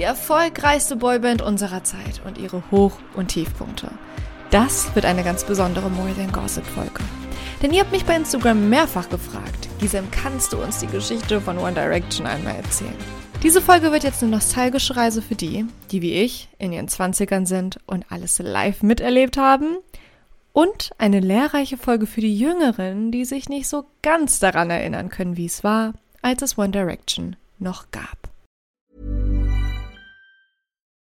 die erfolgreichste Boyband unserer Zeit und ihre Hoch- und Tiefpunkte. Das wird eine ganz besondere More Than Gossip Folge. Denn ihr habt mich bei Instagram mehrfach gefragt, Gisem, kannst du uns die Geschichte von One Direction einmal erzählen? Diese Folge wird jetzt eine nostalgische Reise für die, die wie ich in ihren 20ern sind und alles live miterlebt haben. Und eine lehrreiche Folge für die Jüngeren, die sich nicht so ganz daran erinnern können, wie es war, als es One Direction noch gab.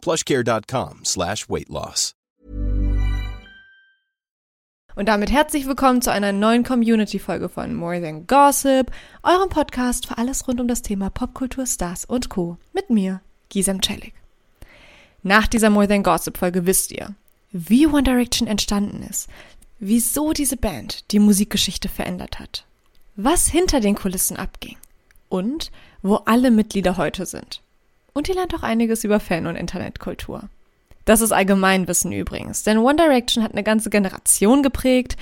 plushcare.com slash weight loss. Und damit herzlich willkommen zu einer neuen Community-Folge von More Than Gossip, eurem Podcast für alles rund um das Thema Popkultur, Stars und Co. Mit mir, Gisem Celik. Nach dieser More Than Gossip-Folge wisst ihr, wie One Direction entstanden ist, wieso diese Band die Musikgeschichte verändert hat, was hinter den Kulissen abging und wo alle Mitglieder heute sind. Und ihr lernt auch einiges über Fan- und Internetkultur. Das ist Allgemeinwissen übrigens, denn One Direction hat eine ganze Generation geprägt.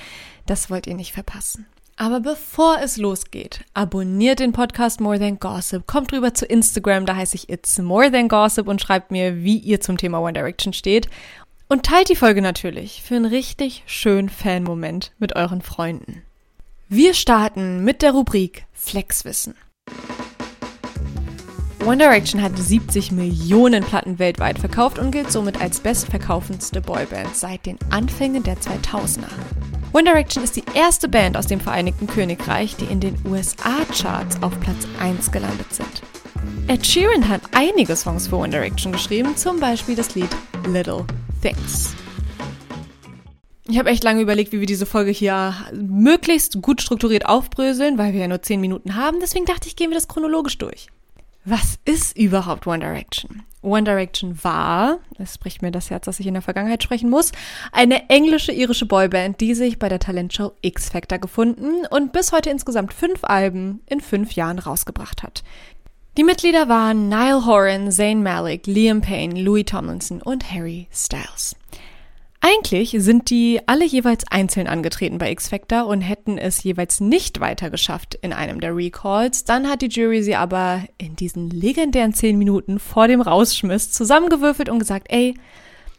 Das wollt ihr nicht verpassen. Aber bevor es losgeht, abonniert den Podcast More Than Gossip, kommt rüber zu Instagram, da heiße ich It's More Than Gossip und schreibt mir, wie ihr zum Thema One Direction steht. Und teilt die Folge natürlich für einen richtig schönen Fan-Moment mit euren Freunden. Wir starten mit der Rubrik Flexwissen. One Direction hat 70 Millionen Platten weltweit verkauft und gilt somit als bestverkaufendste Boyband seit den Anfängen der 2000er. One Direction ist die erste Band aus dem Vereinigten Königreich, die in den USA-Charts auf Platz 1 gelandet sind. Ed Sheeran hat einige Songs für One Direction geschrieben, zum Beispiel das Lied Little Things. Ich habe echt lange überlegt, wie wir diese Folge hier möglichst gut strukturiert aufbröseln, weil wir ja nur 10 Minuten haben. Deswegen dachte ich, gehen wir das chronologisch durch. Was ist überhaupt One Direction? One Direction war, es spricht mir das Herz, dass ich in der Vergangenheit sprechen muss, eine englische irische Boyband, die sich bei der Talentshow X Factor gefunden und bis heute insgesamt fünf Alben in fünf Jahren rausgebracht hat. Die Mitglieder waren Niall Horan, Zayn Malik, Liam Payne, Louis Tomlinson und Harry Styles. Eigentlich sind die alle jeweils einzeln angetreten bei X Factor und hätten es jeweils nicht weiter geschafft in einem der Recalls. Dann hat die Jury sie aber in diesen legendären zehn Minuten vor dem Rausschmiss zusammengewürfelt und gesagt, ey,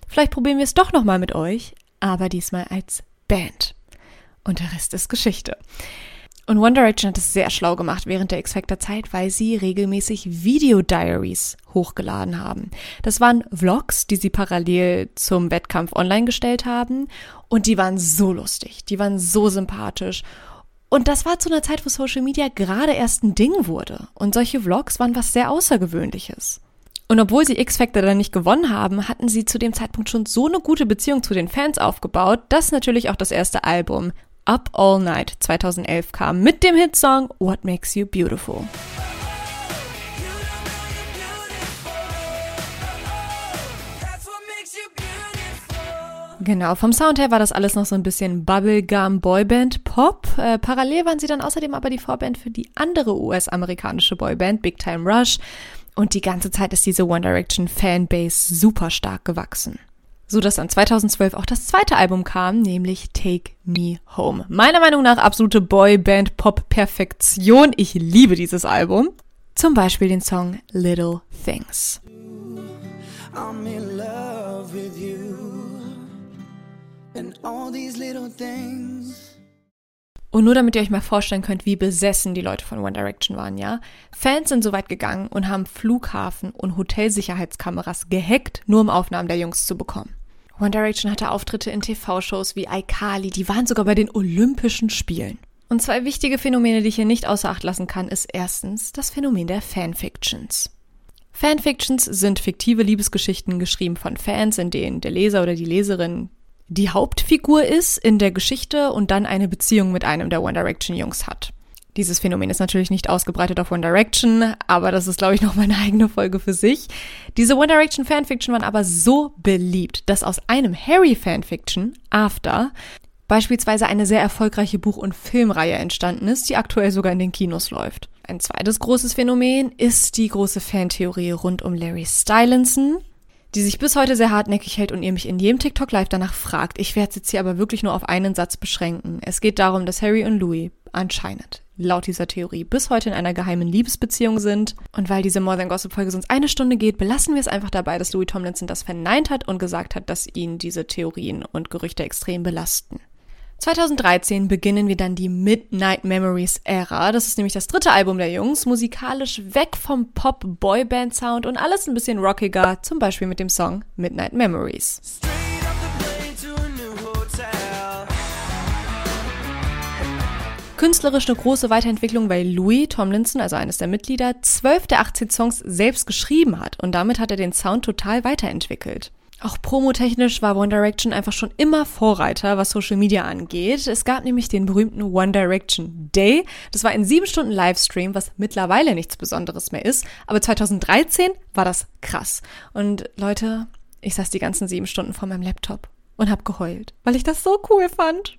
vielleicht probieren wir es doch nochmal mit euch, aber diesmal als Band. Und der Rest ist Geschichte. Und One Direction hat es sehr schlau gemacht während der X-Factor-Zeit, weil sie regelmäßig Video-Diaries hochgeladen haben. Das waren Vlogs, die sie parallel zum Wettkampf online gestellt haben. Und die waren so lustig, die waren so sympathisch. Und das war zu einer Zeit, wo Social Media gerade erst ein Ding wurde. Und solche Vlogs waren was sehr Außergewöhnliches. Und obwohl sie X-Factor dann nicht gewonnen haben, hatten sie zu dem Zeitpunkt schon so eine gute Beziehung zu den Fans aufgebaut, dass natürlich auch das erste Album Up All Night 2011 kam mit dem Hitsong What Makes You Beautiful. Genau, vom Sound her war das alles noch so ein bisschen Bubblegum Boyband Pop. Äh, parallel waren sie dann außerdem aber die Vorband für die andere US-amerikanische Boyband Big Time Rush. Und die ganze Zeit ist diese One Direction Fanbase super stark gewachsen so dass dann 2012 auch das zweite Album kam, nämlich Take Me Home. Meiner Meinung nach absolute Boyband-Pop-Perfektion. Ich liebe dieses Album. Zum Beispiel den Song Little Things. I'm in love with you and all these little things. Und nur damit ihr euch mal vorstellen könnt, wie besessen die Leute von One Direction waren, ja? Fans sind so weit gegangen und haben Flughafen- und Hotelsicherheitskameras gehackt, nur um Aufnahmen der Jungs zu bekommen. One Direction hatte Auftritte in TV-Shows wie iCarly, die waren sogar bei den Olympischen Spielen. Und zwei wichtige Phänomene, die ich hier nicht außer Acht lassen kann, ist erstens das Phänomen der Fanfictions. Fanfictions sind fiktive Liebesgeschichten geschrieben von Fans, in denen der Leser oder die Leserin die Hauptfigur ist in der Geschichte und dann eine Beziehung mit einem der One Direction Jungs hat. Dieses Phänomen ist natürlich nicht ausgebreitet auf One Direction, aber das ist, glaube ich, noch mal eine eigene Folge für sich. Diese One Direction Fanfiction waren aber so beliebt, dass aus einem Harry Fanfiction, After, beispielsweise eine sehr erfolgreiche Buch- und Filmreihe entstanden ist, die aktuell sogar in den Kinos läuft. Ein zweites großes Phänomen ist die große Fantheorie rund um Larry Stylinson, die sich bis heute sehr hartnäckig hält und ihr mich in jedem TikTok Live danach fragt. Ich werde es jetzt hier aber wirklich nur auf einen Satz beschränken. Es geht darum, dass Harry und Louis anscheinend laut dieser Theorie bis heute in einer geheimen Liebesbeziehung sind. Und weil diese More Than Gossip Folge sonst eine Stunde geht, belassen wir es einfach dabei, dass Louis Tomlinson das verneint hat und gesagt hat, dass ihn diese Theorien und Gerüchte extrem belasten. 2013 beginnen wir dann die Midnight Memories Ära. Das ist nämlich das dritte Album der Jungs, musikalisch weg vom Pop-Boyband-Sound und alles ein bisschen rockiger, zum Beispiel mit dem Song Midnight Memories. Künstlerisch eine große Weiterentwicklung, weil Louis Tomlinson, also eines der Mitglieder, zwölf der 18 Songs selbst geschrieben hat und damit hat er den Sound total weiterentwickelt. Auch promotechnisch war One Direction einfach schon immer Vorreiter, was Social Media angeht. Es gab nämlich den berühmten One Direction Day. Das war ein sieben Stunden Livestream, was mittlerweile nichts Besonderes mehr ist. Aber 2013 war das krass. Und Leute, ich saß die ganzen sieben Stunden vor meinem Laptop und hab geheult, weil ich das so cool fand.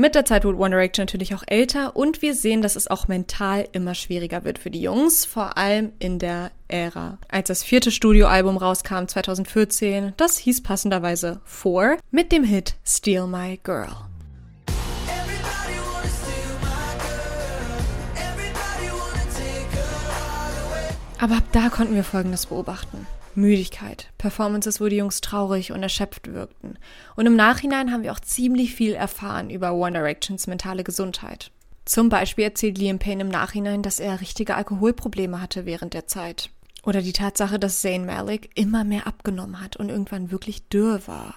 Mit der Zeit wird One Direction natürlich auch älter und wir sehen, dass es auch mental immer schwieriger wird für die Jungs, vor allem in der Ära. Als das vierte Studioalbum rauskam 2014, das hieß passenderweise Four, mit dem Hit Steal My Girl. Aber ab da konnten wir Folgendes beobachten. Müdigkeit, Performances, wo die Jungs traurig und erschöpft wirkten. Und im Nachhinein haben wir auch ziemlich viel erfahren über One Directions mentale Gesundheit. Zum Beispiel erzählt Liam Payne im Nachhinein, dass er richtige Alkoholprobleme hatte während der Zeit. Oder die Tatsache, dass Zayn Malik immer mehr abgenommen hat und irgendwann wirklich dürr war.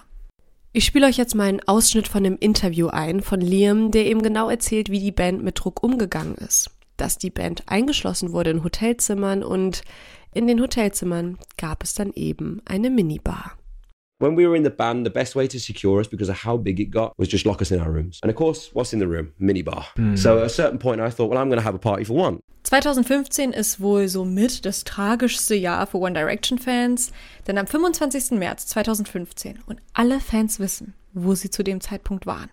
Ich spiele euch jetzt mal einen Ausschnitt von einem Interview ein von Liam, der eben genau erzählt, wie die Band mit Druck umgegangen ist. Dass die Band eingeschlossen wurde in Hotelzimmern und in den Hotelzimmern gab es dann eben eine Minibar. When we were in the band, the best way to secure us because of how big it got was just lock us in our rooms. And of course, what's in the room? Minibar. Mm. So at a certain point I thought, well, I'm going to have a party for one. 2015 ist wohl somit das tragischste Jahr für One Direction Fans, denn am 25. März 2015 und alle Fans wissen, wo sie zu dem Zeitpunkt waren,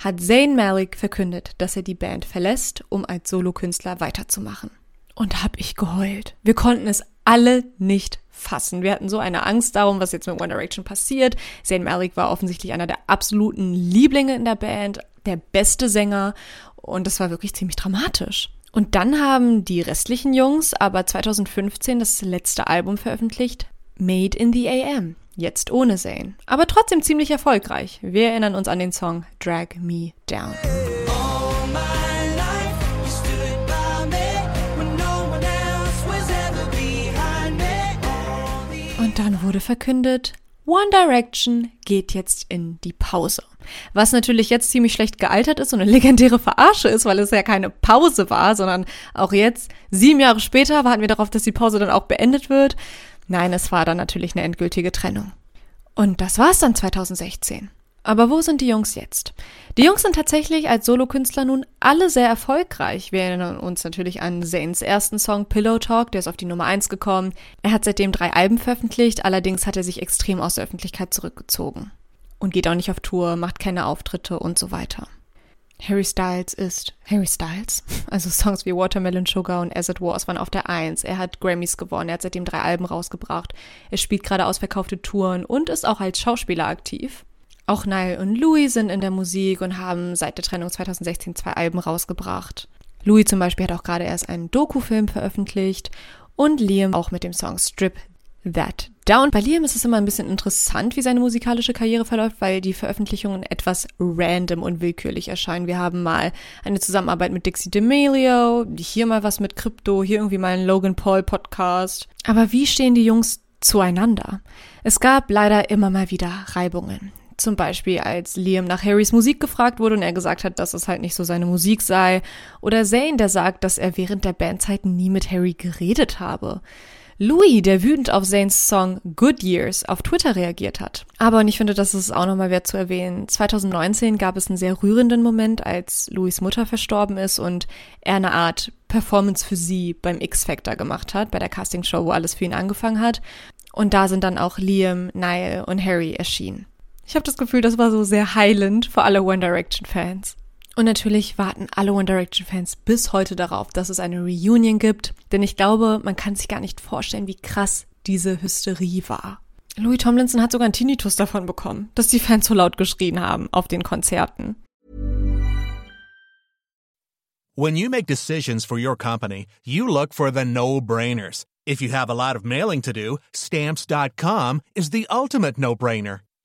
hat Zayn Malik verkündet, dass er die Band verlässt, um als Solokünstler weiterzumachen und hab ich geheult. Wir konnten es alle nicht fassen. Wir hatten so eine Angst darum, was jetzt mit One Direction passiert. Zayn Malik war offensichtlich einer der absoluten Lieblinge in der Band, der beste Sänger und das war wirklich ziemlich dramatisch. Und dann haben die restlichen Jungs aber 2015 das letzte Album veröffentlicht, Made in the AM. Jetzt ohne Zayn. Aber trotzdem ziemlich erfolgreich. Wir erinnern uns an den Song Drag Me Down. dann wurde verkündet, One Direction geht jetzt in die Pause. Was natürlich jetzt ziemlich schlecht gealtert ist und eine legendäre Verarsche ist, weil es ja keine Pause war, sondern auch jetzt, sieben Jahre später, warten wir darauf, dass die Pause dann auch beendet wird. Nein, es war dann natürlich eine endgültige Trennung. Und das war's dann 2016. Aber wo sind die Jungs jetzt? Die Jungs sind tatsächlich als Solokünstler nun alle sehr erfolgreich. Wir erinnern uns natürlich an Zanes ersten Song Pillow Talk, der ist auf die Nummer 1 gekommen. Er hat seitdem drei Alben veröffentlicht, allerdings hat er sich extrem aus der Öffentlichkeit zurückgezogen. Und geht auch nicht auf Tour, macht keine Auftritte und so weiter. Harry Styles ist Harry Styles. Also Songs wie Watermelon Sugar und As It Was waren auf der Eins. Er hat Grammys gewonnen, er hat seitdem drei Alben rausgebracht. Er spielt gerade ausverkaufte Touren und ist auch als Schauspieler aktiv. Auch Nile und Louis sind in der Musik und haben seit der Trennung 2016 zwei Alben rausgebracht. Louis zum Beispiel hat auch gerade erst einen Doku-Film veröffentlicht und Liam auch mit dem Song Strip That Down. Bei Liam ist es immer ein bisschen interessant, wie seine musikalische Karriere verläuft, weil die Veröffentlichungen etwas random und willkürlich erscheinen. Wir haben mal eine Zusammenarbeit mit Dixie D'Amelio, hier mal was mit Crypto, hier irgendwie mal einen Logan Paul Podcast. Aber wie stehen die Jungs zueinander? Es gab leider immer mal wieder Reibungen. Zum Beispiel, als Liam nach Harrys Musik gefragt wurde und er gesagt hat, dass es halt nicht so seine Musik sei. Oder Zane, der sagt, dass er während der Bandzeit nie mit Harry geredet habe. Louis, der wütend auf Zanes Song Good Years auf Twitter reagiert hat. Aber und ich finde, das ist auch nochmal wert zu erwähnen. 2019 gab es einen sehr rührenden Moment, als Louis Mutter verstorben ist und er eine Art Performance für sie beim X-Factor gemacht hat, bei der Castingshow, wo alles für ihn angefangen hat. Und da sind dann auch Liam, Niall und Harry erschienen. Ich habe das Gefühl, das war so sehr heilend für alle One Direction Fans. Und natürlich warten alle One Direction Fans bis heute darauf, dass es eine Reunion gibt, denn ich glaube, man kann sich gar nicht vorstellen, wie krass diese Hysterie war. Louis Tomlinson hat sogar einen Tinnitus davon bekommen, dass die Fans so laut geschrien haben auf den Konzerten. When you make decisions for your company, you look for the no-brainers. If you have a lot of mailing to do, stamps.com is the ultimate no-brainer.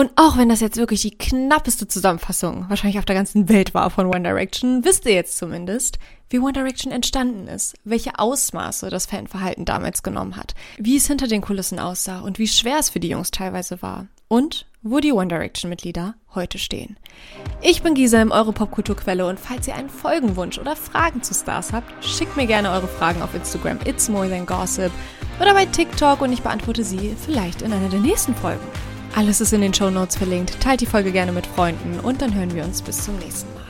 Und auch wenn das jetzt wirklich die knappeste Zusammenfassung wahrscheinlich auf der ganzen Welt war von One Direction, wisst ihr jetzt zumindest, wie One Direction entstanden ist, welche Ausmaße das Fanverhalten damals genommen hat, wie es hinter den Kulissen aussah und wie schwer es für die Jungs teilweise war und wo die One Direction-Mitglieder heute stehen. Ich bin Gisem, eure Popkulturquelle und falls ihr einen Folgenwunsch oder Fragen zu Stars habt, schickt mir gerne eure Fragen auf Instagram It's More Than Gossip oder bei TikTok und ich beantworte sie vielleicht in einer der nächsten Folgen. Alles ist in den Show Notes verlinkt. Teilt die Folge gerne mit Freunden und dann hören wir uns bis zum nächsten Mal.